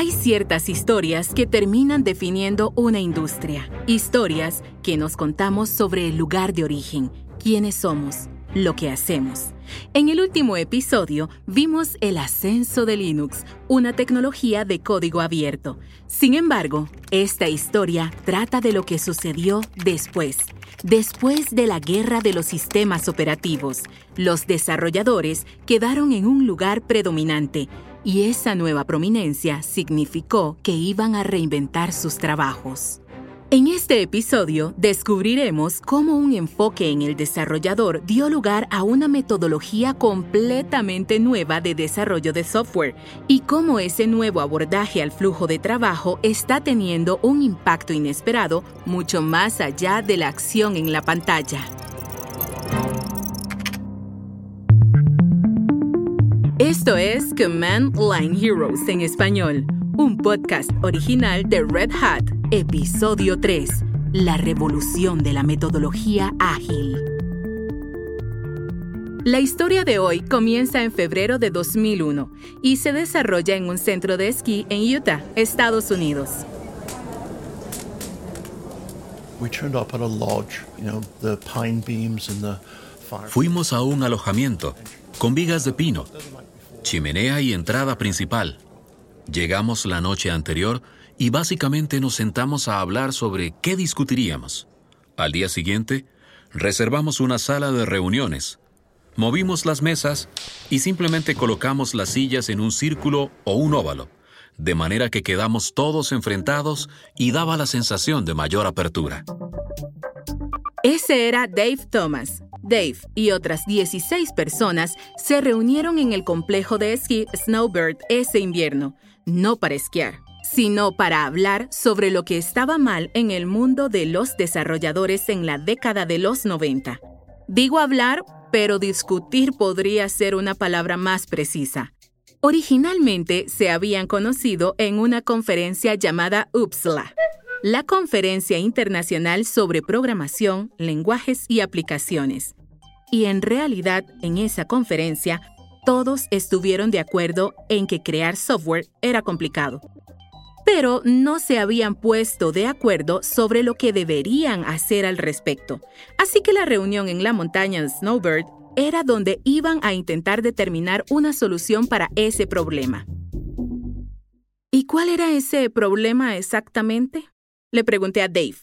Hay ciertas historias que terminan definiendo una industria, historias que nos contamos sobre el lugar de origen, quiénes somos, lo que hacemos. En el último episodio vimos el ascenso de Linux, una tecnología de código abierto. Sin embargo, esta historia trata de lo que sucedió después. Después de la guerra de los sistemas operativos, los desarrolladores quedaron en un lugar predominante y esa nueva prominencia significó que iban a reinventar sus trabajos. En este episodio descubriremos cómo un enfoque en el desarrollador dio lugar a una metodología completamente nueva de desarrollo de software y cómo ese nuevo abordaje al flujo de trabajo está teniendo un impacto inesperado mucho más allá de la acción en la pantalla. Esto es Command Line Heroes en español, un podcast original de Red Hat, episodio 3, La revolución de la metodología ágil. La historia de hoy comienza en febrero de 2001 y se desarrolla en un centro de esquí en Utah, Estados Unidos. Fuimos a un alojamiento con vigas de pino chimenea y entrada principal. Llegamos la noche anterior y básicamente nos sentamos a hablar sobre qué discutiríamos. Al día siguiente, reservamos una sala de reuniones, movimos las mesas y simplemente colocamos las sillas en un círculo o un óvalo, de manera que quedamos todos enfrentados y daba la sensación de mayor apertura. Ese era Dave Thomas, Dave y otras 16 personas se reunieron en el complejo de esquí Snowbird ese invierno, no para esquiar, sino para hablar sobre lo que estaba mal en el mundo de los desarrolladores en la década de los 90. Digo hablar, pero discutir podría ser una palabra más precisa. Originalmente se habían conocido en una conferencia llamada UPSLA, la Conferencia Internacional sobre Programación, Lenguajes y Aplicaciones. Y en realidad, en esa conferencia, todos estuvieron de acuerdo en que crear software era complicado. Pero no se habían puesto de acuerdo sobre lo que deberían hacer al respecto. Así que la reunión en la montaña Snowbird era donde iban a intentar determinar una solución para ese problema. ¿Y cuál era ese problema exactamente? Le pregunté a Dave.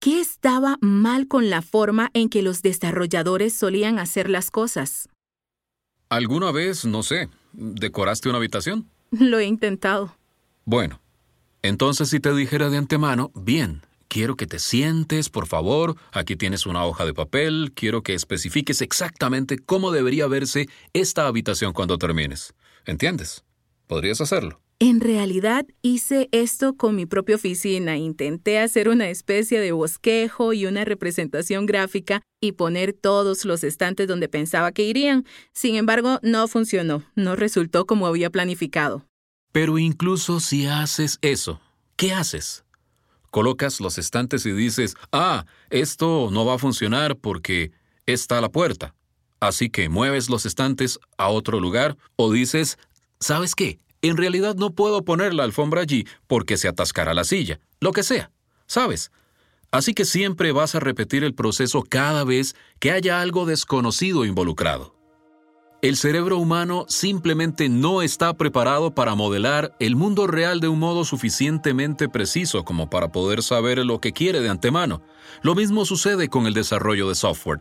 ¿Qué estaba mal con la forma en que los desarrolladores solían hacer las cosas? ¿Alguna vez, no sé, decoraste una habitación? Lo he intentado. Bueno, entonces si te dijera de antemano, bien, quiero que te sientes, por favor, aquí tienes una hoja de papel, quiero que especifiques exactamente cómo debería verse esta habitación cuando termines. ¿Entiendes? ¿Podrías hacerlo? En realidad hice esto con mi propia oficina. Intenté hacer una especie de bosquejo y una representación gráfica y poner todos los estantes donde pensaba que irían. Sin embargo, no funcionó. No resultó como había planificado. Pero incluso si haces eso, ¿qué haces? Colocas los estantes y dices, ah, esto no va a funcionar porque está la puerta. Así que mueves los estantes a otro lugar o dices, ¿sabes qué? En realidad no puedo poner la alfombra allí porque se atascará la silla, lo que sea, ¿sabes? Así que siempre vas a repetir el proceso cada vez que haya algo desconocido involucrado. El cerebro humano simplemente no está preparado para modelar el mundo real de un modo suficientemente preciso como para poder saber lo que quiere de antemano. Lo mismo sucede con el desarrollo de software.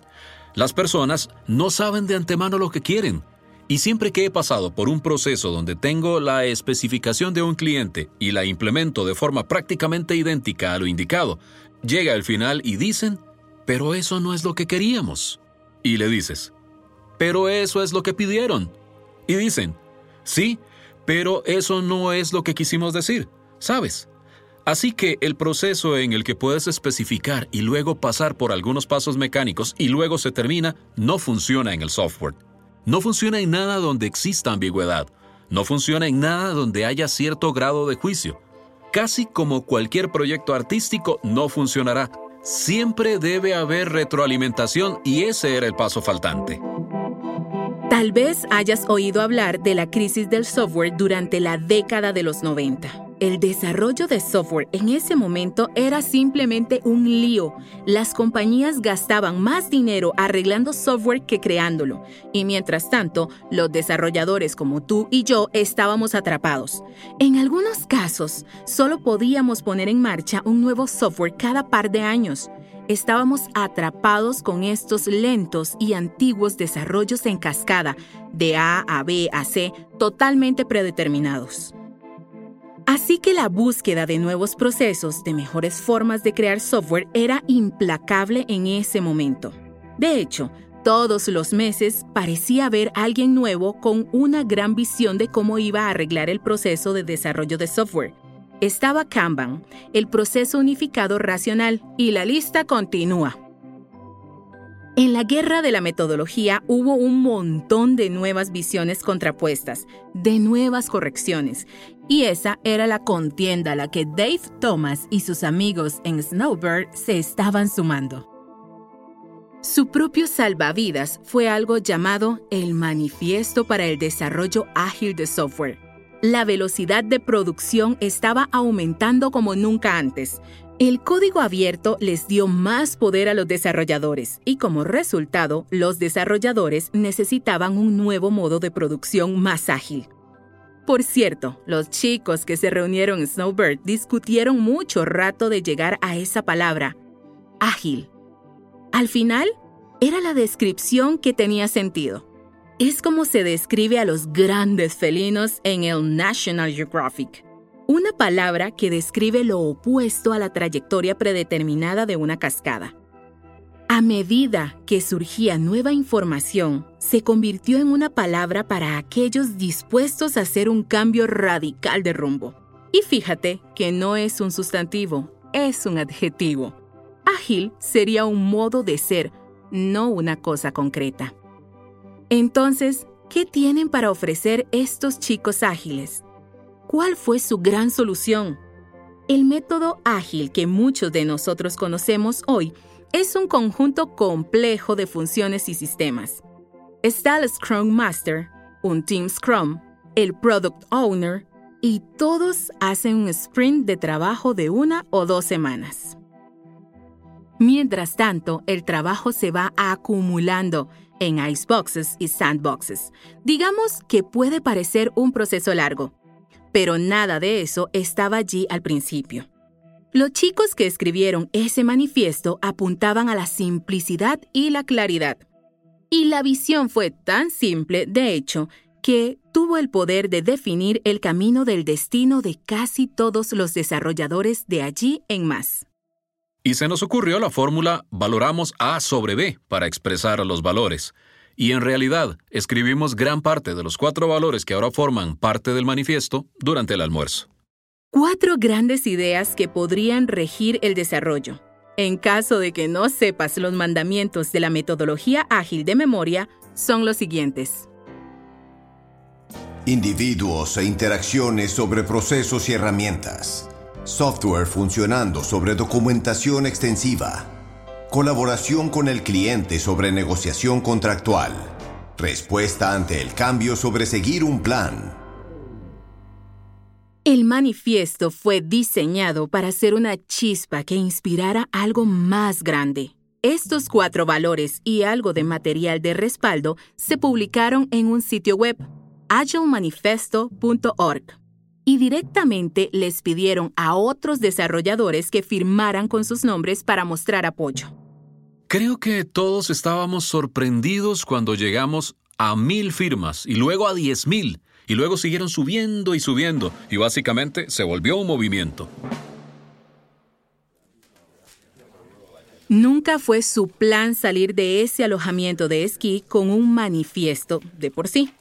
Las personas no saben de antemano lo que quieren, y siempre que he pasado por un proceso donde tengo la especificación de un cliente y la implemento de forma prácticamente idéntica a lo indicado, llega el final y dicen, pero eso no es lo que queríamos. Y le dices, pero eso es lo que pidieron. Y dicen, sí, pero eso no es lo que quisimos decir, ¿sabes? Así que el proceso en el que puedes especificar y luego pasar por algunos pasos mecánicos y luego se termina no funciona en el software. No funciona en nada donde exista ambigüedad. No funciona en nada donde haya cierto grado de juicio. Casi como cualquier proyecto artístico, no funcionará. Siempre debe haber retroalimentación y ese era el paso faltante. Tal vez hayas oído hablar de la crisis del software durante la década de los 90. El desarrollo de software en ese momento era simplemente un lío. Las compañías gastaban más dinero arreglando software que creándolo. Y mientras tanto, los desarrolladores como tú y yo estábamos atrapados. En algunos casos, solo podíamos poner en marcha un nuevo software cada par de años. Estábamos atrapados con estos lentos y antiguos desarrollos en cascada, de A a B a C, totalmente predeterminados. Así que la búsqueda de nuevos procesos, de mejores formas de crear software era implacable en ese momento. De hecho, todos los meses parecía haber alguien nuevo con una gran visión de cómo iba a arreglar el proceso de desarrollo de software. Estaba Kanban, el proceso unificado racional, y la lista continúa. En la guerra de la metodología hubo un montón de nuevas visiones contrapuestas, de nuevas correcciones, y esa era la contienda a la que Dave Thomas y sus amigos en Snowbird se estaban sumando. Su propio salvavidas fue algo llamado el Manifiesto para el Desarrollo Ágil de Software. La velocidad de producción estaba aumentando como nunca antes, el código abierto les dio más poder a los desarrolladores y como resultado, los desarrolladores necesitaban un nuevo modo de producción más ágil. Por cierto, los chicos que se reunieron en Snowbird discutieron mucho rato de llegar a esa palabra, ágil. Al final, era la descripción que tenía sentido. Es como se describe a los grandes felinos en el National Geographic. Una palabra que describe lo opuesto a la trayectoria predeterminada de una cascada. A medida que surgía nueva información, se convirtió en una palabra para aquellos dispuestos a hacer un cambio radical de rumbo. Y fíjate que no es un sustantivo, es un adjetivo. Ágil sería un modo de ser, no una cosa concreta. Entonces, ¿qué tienen para ofrecer estos chicos ágiles? ¿Cuál fue su gran solución? El método ágil que muchos de nosotros conocemos hoy es un conjunto complejo de funciones y sistemas. Está el Scrum Master, un Team Scrum, el Product Owner, y todos hacen un sprint de trabajo de una o dos semanas. Mientras tanto, el trabajo se va acumulando en iceboxes y sandboxes. Digamos que puede parecer un proceso largo, pero nada de eso estaba allí al principio. Los chicos que escribieron ese manifiesto apuntaban a la simplicidad y la claridad. Y la visión fue tan simple, de hecho, que tuvo el poder de definir el camino del destino de casi todos los desarrolladores de allí en más. Y se nos ocurrió la fórmula valoramos A sobre B para expresar los valores. Y en realidad, escribimos gran parte de los cuatro valores que ahora forman parte del manifiesto durante el almuerzo. Cuatro grandes ideas que podrían regir el desarrollo. En caso de que no sepas los mandamientos de la metodología ágil de memoria, son los siguientes. Individuos e interacciones sobre procesos y herramientas. Software funcionando sobre documentación extensiva Colaboración con el cliente sobre negociación contractual. Respuesta ante el cambio sobre seguir un plan. El manifiesto fue diseñado para ser una chispa que inspirara algo más grande. Estos cuatro valores y algo de material de respaldo se publicaron en un sitio web, agilemanifesto.org, y directamente les pidieron a otros desarrolladores que firmaran con sus nombres para mostrar apoyo. Creo que todos estábamos sorprendidos cuando llegamos a mil firmas y luego a diez mil y luego siguieron subiendo y subiendo y básicamente se volvió un movimiento. Nunca fue su plan salir de ese alojamiento de esquí con un manifiesto de por sí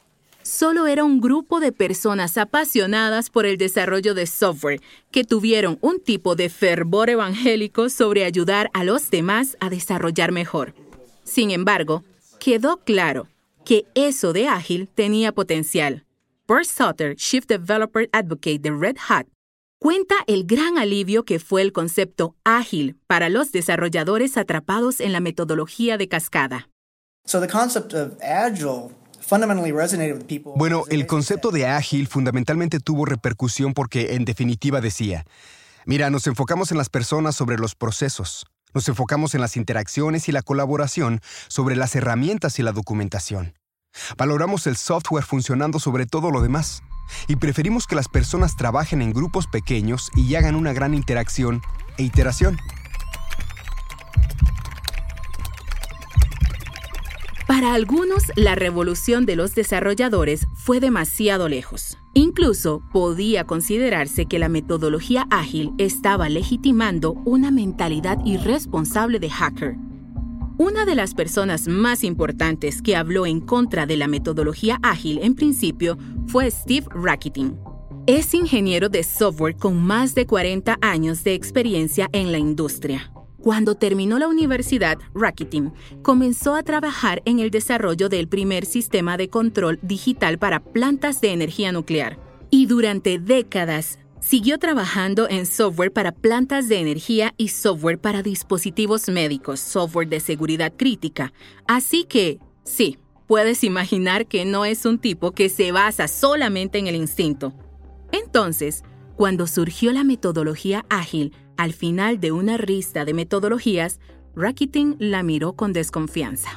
solo era un grupo de personas apasionadas por el desarrollo de software que tuvieron un tipo de fervor evangélico sobre ayudar a los demás a desarrollar mejor. Sin embargo, quedó claro que eso de ágil tenía potencial. Bert Sutter, Chief Developer Advocate de Red Hat, cuenta el gran alivio que fue el concepto ágil para los desarrolladores atrapados en la metodología de cascada. So the concept of agile Bueno, el concepto de ágil fundamentalmente tuvo repercusión porque en definitiva decía, mira, nos enfocamos en las personas sobre los procesos, nos enfocamos en las interacciones y la colaboración sobre las herramientas y la documentación. Valoramos el software funcionando sobre todo lo demás y preferimos que las personas trabajen en grupos pequeños y hagan una gran interacción e iteración. Para algunos, la revolución de los desarrolladores fue demasiado lejos. Incluso podía considerarse que la metodología ágil estaba legitimando una mentalidad irresponsable de hacker. Una de las personas más importantes que habló en contra de la metodología ágil en principio fue Steve Rakitin. Es ingeniero de software con más de 40 años de experiencia en la industria. Cuando terminó la universidad, Rakitin comenzó a trabajar en el desarrollo del primer sistema de control digital para plantas de energía nuclear. Y durante décadas siguió trabajando en software para plantas de energía y software para dispositivos médicos, software de seguridad crítica. Así que, sí, puedes imaginar que no es un tipo que se basa solamente en el instinto. Entonces, cuando surgió la metodología ágil, al final de una rista de metodologías, Rakitin la miró con desconfianza.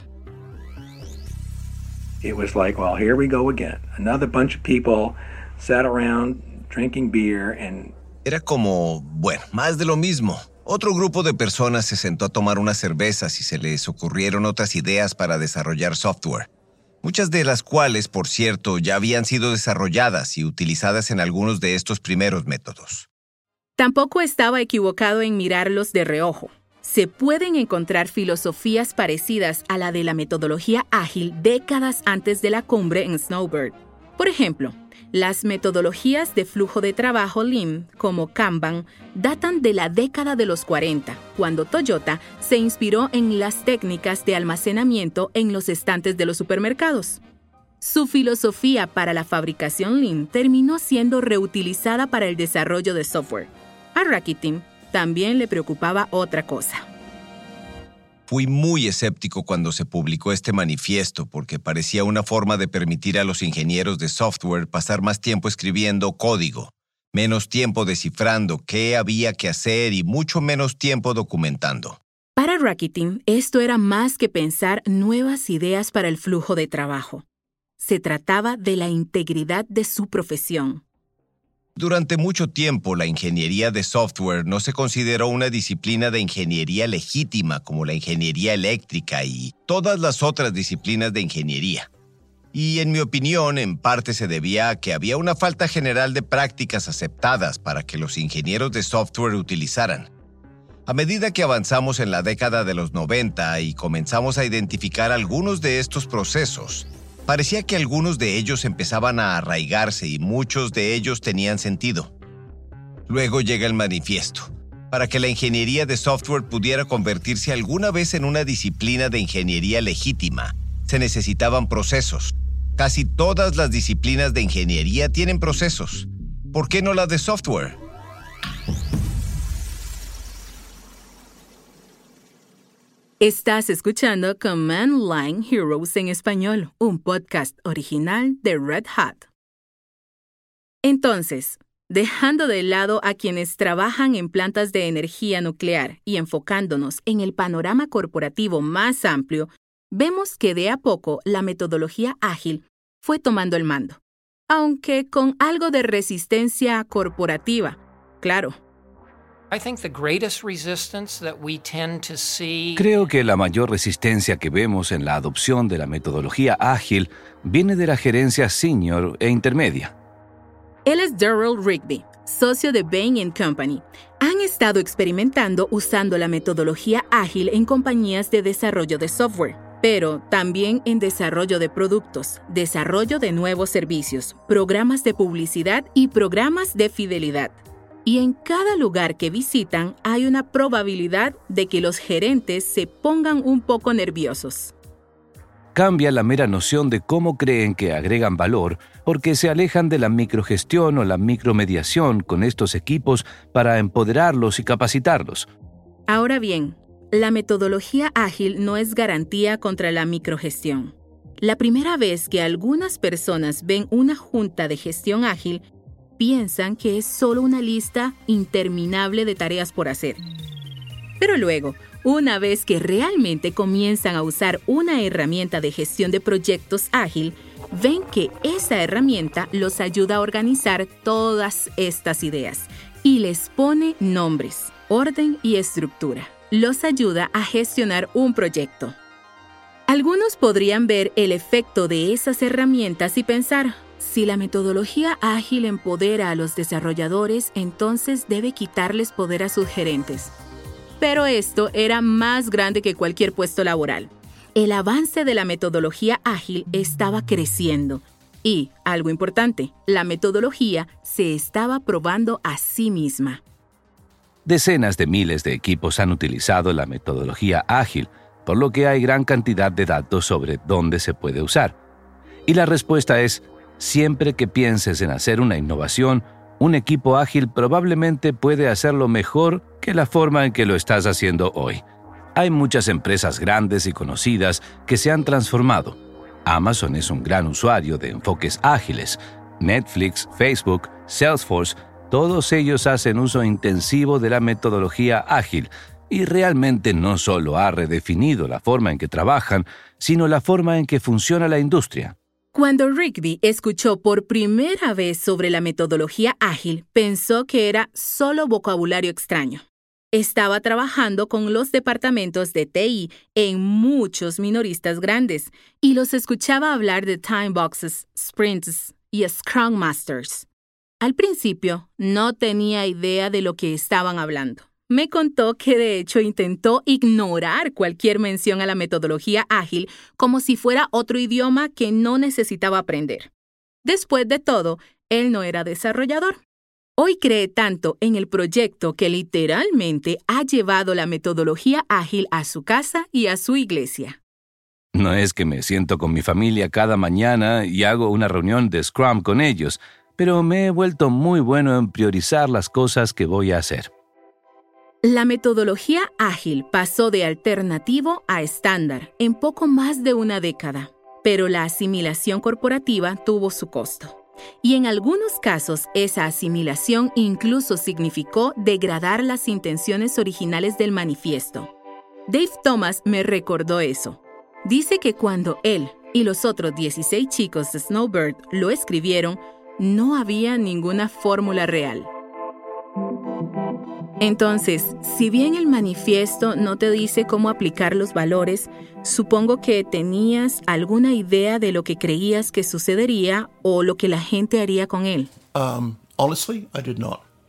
It was like, well, here we go again. Another bunch of people sat around drinking beer and Era como, bueno, más de lo mismo. Otro grupo de personas se sentó a tomar unas cervezas y se les ocurrieron otras ideas para desarrollar software. Muchas de las cuales, por cierto, ya habían sido desarrolladas y utilizadas en algunos de estos primeros métodos. Tampoco estaba equivocado en mirarlos de reojo. Se pueden encontrar filosofías parecidas a la de la metodología ágil décadas antes de la cumbre en Snowbird. Por ejemplo, las metodologías de flujo de trabajo Lean, como Kanban, datan de la década de los 40, cuando Toyota se inspiró en las técnicas de almacenamiento en los estantes de los supermercados. Su filosofía para la fabricación Lean terminó siendo reutilizada para el desarrollo de software. A Rakitin también le preocupaba otra cosa. Fui muy escéptico cuando se publicó este manifiesto porque parecía una forma de permitir a los ingenieros de software pasar más tiempo escribiendo código, menos tiempo descifrando qué había que hacer y mucho menos tiempo documentando. Para Rakitin, esto era más que pensar nuevas ideas para el flujo de trabajo. Se trataba de la integridad de su profesión. Durante mucho tiempo, la ingeniería de software no se consideró una disciplina de ingeniería legítima como la ingeniería eléctrica y todas las otras disciplinas de ingeniería. Y en mi opinión, en parte se debía a que había una falta general de prácticas aceptadas para que los ingenieros de software utilizaran. A medida que avanzamos en la década de los 90 y comenzamos a identificar algunos de estos procesos, Parecía que algunos de ellos empezaban a arraigarse y muchos de ellos tenían sentido. Luego llega el manifiesto. Para que la ingeniería de software pudiera convertirse alguna vez en una disciplina de ingeniería legítima, se necesitaban procesos. Casi todas las disciplinas de ingeniería tienen procesos. ¿Por qué no la de software? Estás escuchando Command Line Heroes en español, un podcast original de Red Hat. Entonces, dejando de lado a quienes trabajan en plantas de energía nuclear y enfocándonos en el panorama corporativo más amplio, vemos que de a poco la metodología ágil fue tomando el mando, aunque con algo de resistencia corporativa, claro Creo que la mayor resistencia que vemos en la adopción de la metodología ágil viene de la gerencia senior e intermedia. Él es Daryl Rigby, socio de Bain Company. Han estado experimentando usando la metodología ágil en compañías de desarrollo de software, pero también en desarrollo de productos, desarrollo de nuevos servicios, programas de publicidad y programas de fidelidad y en cada lugar que visitan hay una probabilidad de que los gerentes se pongan un poco nerviosos. Cambia la mera noción de cómo creen que agregan valor porque se alejan de la microgestión o la micromediación con estos equipos para empoderarlos y capacitarlos. Ahora bien, la metodología ágil no es garantía contra la microgestión. La primera vez que algunas personas ven una junta de gestión ágil, piensan que es solo una lista interminable de tareas por hacer. Pero luego, una vez que realmente comienzan a usar una herramienta de gestión de proyectos ágil, ven que esa herramienta los ayuda a organizar todas estas ideas y les pone nombres, orden y estructura. Los ayuda a gestionar un proyecto. Algunos podrían ver el efecto de esas herramientas y pensar, si la metodología ágil empodera a los desarrolladores, entonces debe quitarles poder a sus gerentes. Pero esto era más grande que cualquier puesto laboral. El avance de la metodología ágil estaba creciendo y, algo importante, la metodología se estaba probando a sí misma. Decenas de miles de equipos han utilizado la metodología ágil, por lo que hay gran cantidad de datos sobre dónde se puede usar. Y la respuesta es, siempre que pienses en hacer una innovación, un equipo ágil probablemente puede hacerlo mejor que la forma en que lo estás haciendo hoy. Hay muchas empresas grandes y conocidas que se han transformado. Amazon es un gran usuario de enfoques ágiles. Netflix, Facebook, Salesforce, todos ellos hacen uso intensivo de la metodología ágil y realmente no solo ha redefinido la forma en que trabajan, sino la forma en que funciona la industria. Cuando Rigby escuchó por primera vez sobre la metodología ágil, pensó que era solo vocabulario extraño. Estaba trabajando con los departamentos de TI en muchos minoristas grandes y los escuchaba hablar de time boxes, sprints y Scrum Masters. Al principio no tenía idea de lo que estaban hablando me contó que de hecho intentó ignorar cualquier mención a la metodología ágil como si fuera otro idioma que no necesitaba aprender. Después de todo, él no era desarrollador. Hoy cree tanto en el proyecto que literalmente ha llevado la metodología ágil a su casa y a su iglesia. No es que me siento con mi familia cada mañana y hago una reunión de Scrum con ellos, pero me he vuelto muy bueno en priorizar las cosas que voy a hacer. La metodología ágil pasó de alternativo a estándar en poco más de una década, pero la asimilación corporativa tuvo su costo. Y en algunos casos esa asimilación incluso significó degradar las intenciones originales del manifiesto. Dave Thomas me recordó eso. Dice que cuando él y los otros 16 chicos de Snowbird lo escribieron, no había ninguna fórmula real. Entonces, si bien el manifiesto no te dice cómo aplicar los valores, supongo que tenías alguna idea de lo que creías que sucedería o lo que la gente haría con él. Um,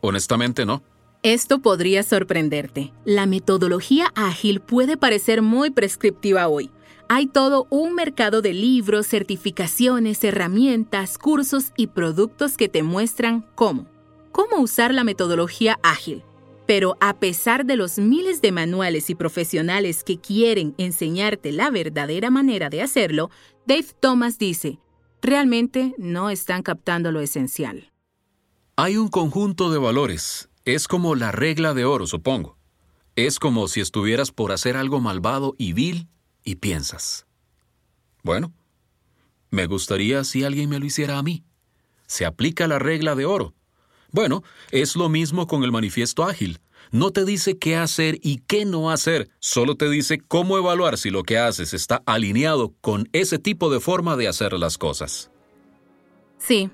Honestamente, no. Esto podría sorprenderte. La metodología ágil puede parecer muy prescriptiva hoy. Hay todo un mercado de libros, certificaciones, herramientas, cursos y productos que te muestran cómo. Cómo usar la metodología ágil pero a pesar de los miles de manuales y profesionales que quieren enseñarte la verdadera manera de hacerlo, Dave Thomas dice, realmente no están captando lo esencial. Hay un conjunto de valores. Es como la regla de oro, supongo. Es como si estuvieras por hacer algo malvado y vil y piensas. Bueno, me gustaría si alguien me lo hiciera a mí. Se aplica la regla de oro. Bueno, es lo mismo con el manifiesto ágil. No te dice qué hacer y qué no hacer, solo te dice cómo evaluar si lo que haces está alineado con ese tipo de forma de hacer las cosas. Sí,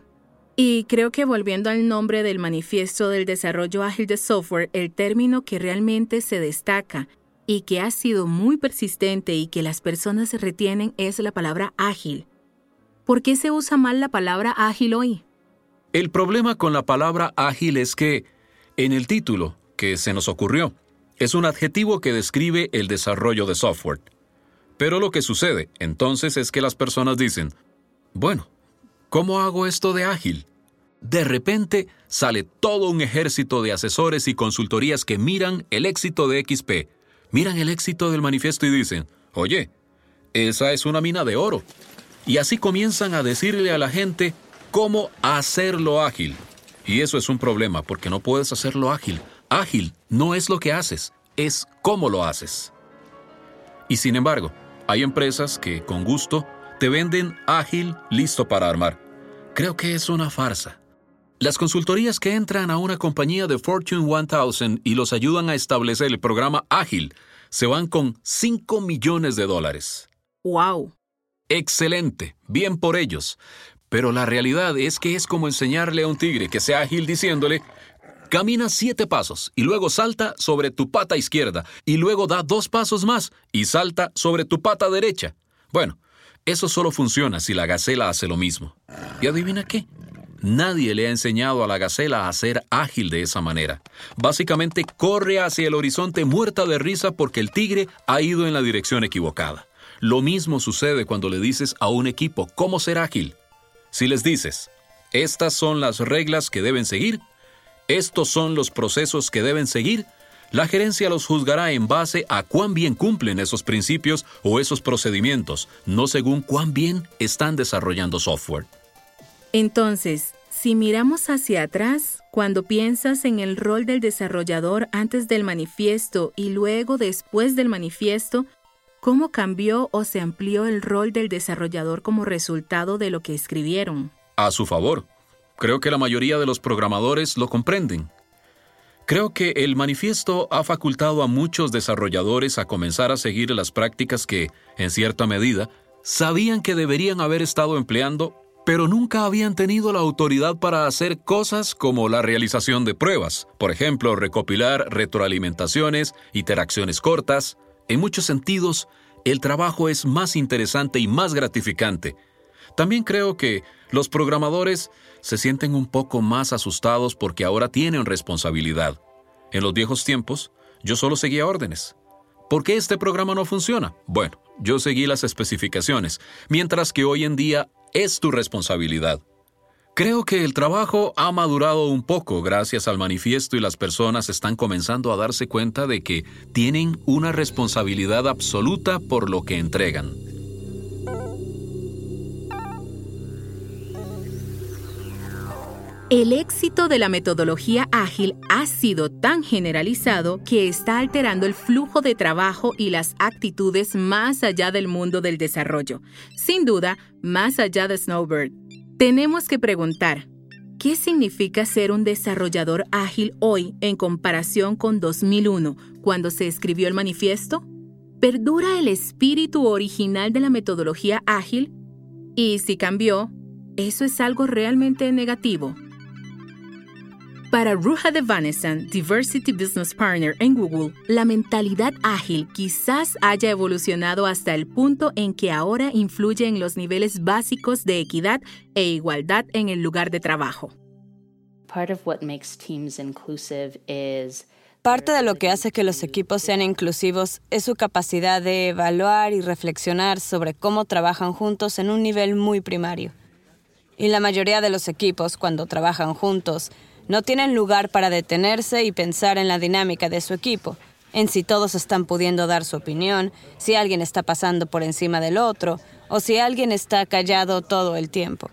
y creo que volviendo al nombre del manifiesto del desarrollo ágil de software, el término que realmente se destaca y que ha sido muy persistente y que las personas retienen es la palabra ágil. ¿Por qué se usa mal la palabra ágil hoy? El problema con la palabra ágil es que, en el título, que se nos ocurrió, es un adjetivo que describe el desarrollo de software. Pero lo que sucede entonces es que las personas dicen, bueno, ¿cómo hago esto de ágil? De repente sale todo un ejército de asesores y consultorías que miran el éxito de XP, miran el éxito del manifiesto y dicen, oye, esa es una mina de oro. Y así comienzan a decirle a la gente cómo hacerlo ágil. Y eso es un problema porque no puedes hacerlo ágil. Ágil no es lo que haces, es cómo lo haces. Y sin embargo, hay empresas que con gusto te venden ágil, listo para armar. Creo que es una farsa. Las consultorías que entran a una compañía de Fortune 1000 y los ayudan a establecer el programa ágil se van con 5 millones de dólares. ¡Wow! Excelente, bien por ellos. Pero la realidad es que es como enseñarle a un tigre que sea ágil diciéndole, camina siete pasos y luego salta sobre tu pata izquierda y luego da dos pasos más y salta sobre tu pata derecha. Bueno, eso solo funciona si la gacela hace lo mismo. ¿Y adivina qué? Nadie le ha enseñado a la gacela a ser ágil de esa manera. Básicamente corre hacia el horizonte muerta de risa porque el tigre ha ido en la dirección equivocada. Lo mismo sucede cuando le dices a un equipo cómo ser ágil. Si les dices, estas son las reglas que deben seguir, estos son los procesos que deben seguir, la gerencia los juzgará en base a cuán bien cumplen esos principios o esos procedimientos, no según cuán bien están desarrollando software. Entonces, si miramos hacia atrás, cuando piensas en el rol del desarrollador antes del manifiesto y luego después del manifiesto, ¿cómo cambió o se amplió el rol del desarrollador como resultado de lo que escribieron? A su favor. Creo que la mayoría de los programadores lo comprenden. Creo que el manifiesto ha facultado a muchos desarrolladores a comenzar a seguir las prácticas que, en cierta medida, sabían que deberían haber estado empleando pero nunca habían tenido la autoridad para hacer cosas como la realización de pruebas, por ejemplo, recopilar retroalimentaciones, interacciones cortas. En muchos sentidos, el trabajo es más interesante y más gratificante. También creo que los programadores se sienten un poco más asustados porque ahora tienen responsabilidad. En los viejos tiempos, yo solo seguía órdenes. ¿Por qué este programa no funciona? Bueno, yo seguí las especificaciones, mientras que hoy en día es tu responsabilidad. Creo que el trabajo ha madurado un poco gracias al manifiesto y las personas están comenzando a darse cuenta de que tienen una responsabilidad absoluta por lo que entregan. El éxito de la metodología ágil ha sido tan generalizado que está alterando el flujo de trabajo y las actitudes más allá del mundo del desarrollo. Sin duda, más allá de Snowbird. Tenemos que preguntar, ¿qué significa ser un desarrollador ágil hoy en comparación con 2001, cuando se escribió el manifiesto? ¿Perdura el espíritu original de la metodología ágil? Y si cambió, ¿eso es algo realmente negativo? Para Ruja Devanesan, Diversity Business Partner en Google, la mentalidad ágil quizás haya evolucionado hasta el punto en que ahora influye en los niveles básicos de equidad e igualdad en el lugar de trabajo. Parte de lo que hace que los equipos sean inclusivos es su capacidad de evaluar y reflexionar sobre cómo trabajan juntos en un nivel muy primario. Y la mayoría de los equipos, cuando trabajan juntos, no tienen lugar para detenerse y pensar en la dinámica de su equipo, en si todos están pudiendo dar su opinión, si alguien está pasando por encima del otro, o si alguien está callado todo el tiempo.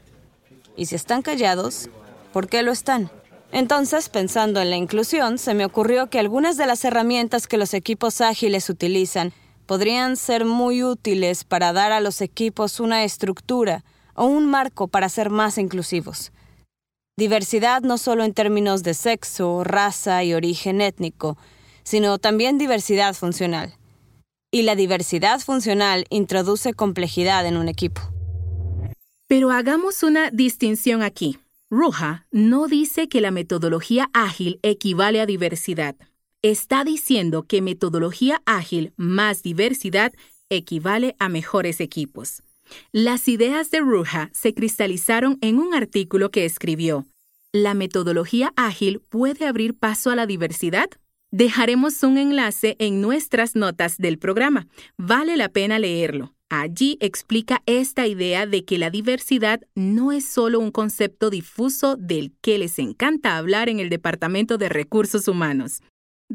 Y si están callados, ¿por qué lo están? Entonces, pensando en la inclusión, se me ocurrió que algunas de las herramientas que los equipos ágiles utilizan podrían ser muy útiles para dar a los equipos una estructura o un marco para ser más inclusivos. Diversidad no solo en términos de sexo, raza y origen étnico, sino también diversidad funcional. Y la diversidad funcional introduce complejidad en un equipo. Pero hagamos una distinción aquí. Ruja no dice que la metodología ágil equivale a diversidad. Está diciendo que metodología ágil más diversidad equivale a mejores equipos. Las ideas de Ruja se cristalizaron en un artículo que escribió. ¿La metodología ágil puede abrir paso a la diversidad? Dejaremos un enlace en nuestras notas del programa. Vale la pena leerlo. Allí explica esta idea de que la diversidad no es solo un concepto difuso del que les encanta hablar en el Departamento de Recursos Humanos.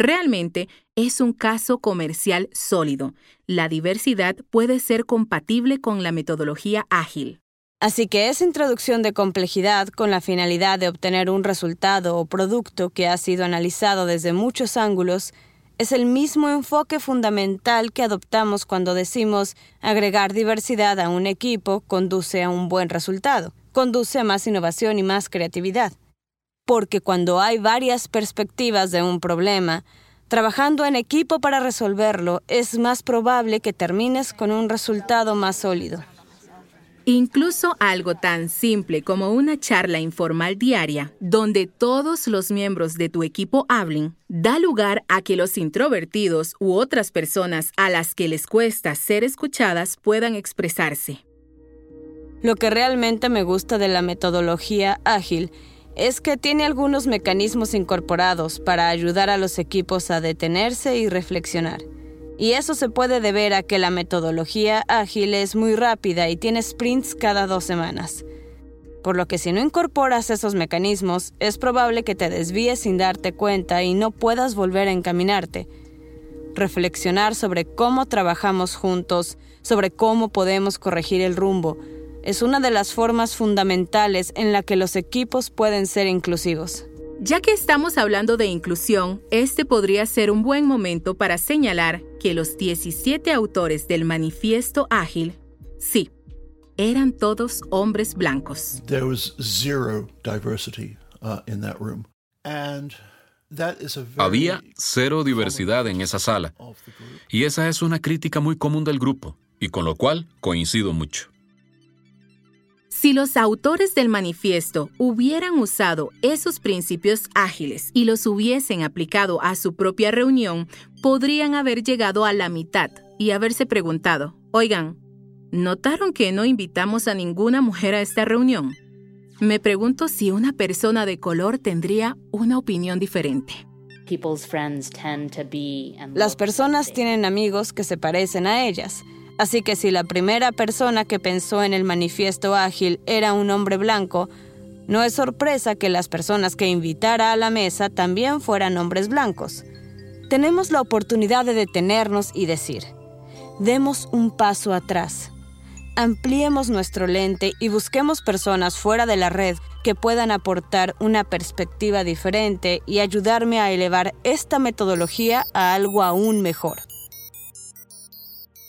Realmente es un caso comercial sólido. La diversidad puede ser compatible con la metodología ágil. Así que esa introducción de complejidad con la finalidad de obtener un resultado o producto que ha sido analizado desde muchos ángulos es el mismo enfoque fundamental que adoptamos cuando decimos agregar diversidad a un equipo conduce a un buen resultado, conduce a más innovación y más creatividad. Porque cuando hay varias perspectivas de un problema, trabajando en equipo para resolverlo, es más probable que termines con un resultado más sólido. Incluso algo tan simple como una charla informal diaria, donde todos los miembros de tu equipo hablen, da lugar a que los introvertidos u otras personas a las que les cuesta ser escuchadas puedan expresarse. Lo que realmente me gusta de la metodología ágil es que tiene algunos mecanismos incorporados para ayudar a los equipos a detenerse y reflexionar. Y eso se puede deber a que la metodología ágil es muy rápida y tiene sprints cada dos semanas. Por lo que si no incorporas esos mecanismos, es probable que te desvíes sin darte cuenta y no puedas volver a encaminarte. Reflexionar sobre cómo trabajamos juntos, sobre cómo podemos corregir el rumbo, es una de las formas fundamentales en la que los equipos pueden ser inclusivos. Ya que estamos hablando de inclusión, este podría ser un buen momento para señalar que los 17 autores del Manifiesto Ágil, sí, eran todos hombres blancos. There was zero diversity uh, in that room. And that is a very Había cero diversidad en esa sala. Y esa es una crítica muy común del grupo, y con lo cual coincido mucho. Si los autores del manifiesto hubieran usado esos principios ágiles y los hubiesen aplicado a su propia reunión, podrían haber llegado a la mitad y haberse preguntado, oigan, ¿notaron que no invitamos a ninguna mujer a esta reunión? Me pregunto si una persona de color tendría una opinión diferente. Las personas tienen amigos que se parecen a ellas. Así que si la primera persona que pensó en el manifiesto ágil era un hombre blanco, no es sorpresa que las personas que invitara a la mesa también fueran hombres blancos. Tenemos la oportunidad de detenernos y decir, demos un paso atrás, ampliemos nuestro lente y busquemos personas fuera de la red que puedan aportar una perspectiva diferente y ayudarme a elevar esta metodología a algo aún mejor.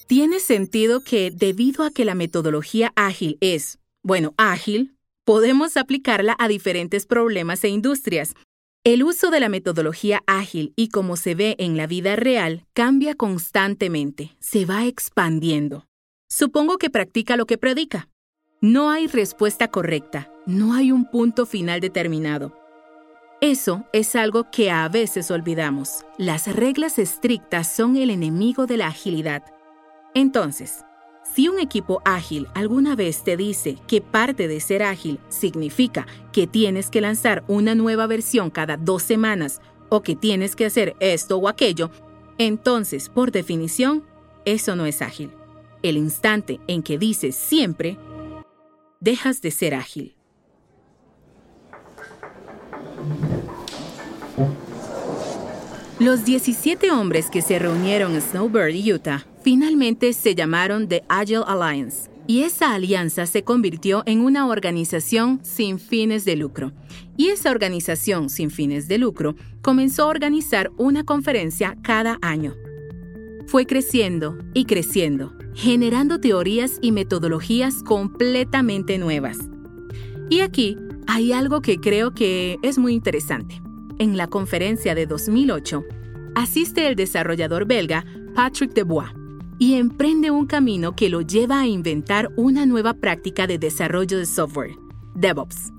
Tiene sentido que debido a que la metodología ágil es, bueno, ágil, podemos aplicarla a diferentes problemas e industrias. El uso de la metodología ágil y como se ve en la vida real cambia constantemente, se va expandiendo. Supongo que practica lo que predica. No hay respuesta correcta, no hay un punto final determinado. Eso es algo que a veces olvidamos. Las reglas estrictas son el enemigo de la agilidad. Entonces, si un equipo ágil alguna vez te dice que parte de ser ágil significa que tienes que lanzar una nueva versión cada dos semanas o que tienes que hacer esto o aquello, entonces, por definición, eso no es ágil. El instante en que dices siempre, dejas de ser ágil. Los 17 hombres que se reunieron en Snowbird, Utah, finalmente se llamaron The Agile Alliance, y esa alianza se convirtió en una organización sin fines de lucro. Y esa organización sin fines de lucro comenzó a organizar una conferencia cada año. Fue creciendo y creciendo, generando teorías y metodologías completamente nuevas. Y aquí hay algo que creo que es muy interesante en la conferencia de 2008, asiste el desarrollador belga Patrick Debois y emprende un camino que lo lleva a inventar una nueva práctica de desarrollo de software, DevOps.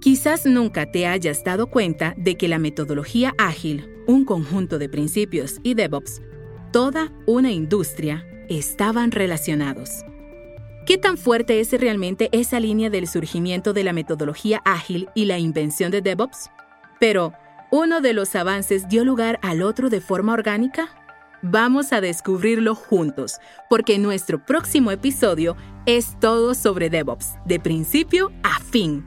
Quizás nunca te hayas dado cuenta de que la metodología ágil, un conjunto de principios y DevOps, toda una industria, estaban relacionados. ¿Qué tan fuerte es realmente esa línea del surgimiento de la metodología ágil y la invención de DevOps? Pero, ¿Uno de los avances dio lugar al otro de forma orgánica? Vamos a descubrirlo juntos, porque nuestro próximo episodio es todo sobre DevOps, de principio a fin.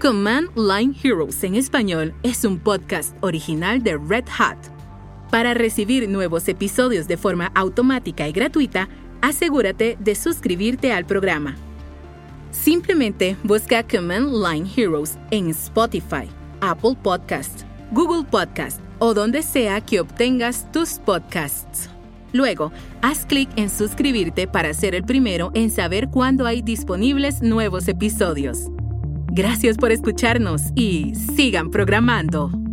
Command Line Heroes en español es un podcast original de Red Hat. Para recibir nuevos episodios de forma automática y gratuita, asegúrate de suscribirte al programa. Simplemente busca Command Line Heroes en Spotify, Apple Podcast, Google Podcast, o donde sea que obtengas tus podcasts. Luego, haz clic en suscribirte para ser el primero en saber cuándo hay disponibles nuevos episodios. Gracias por escucharnos y sigan programando.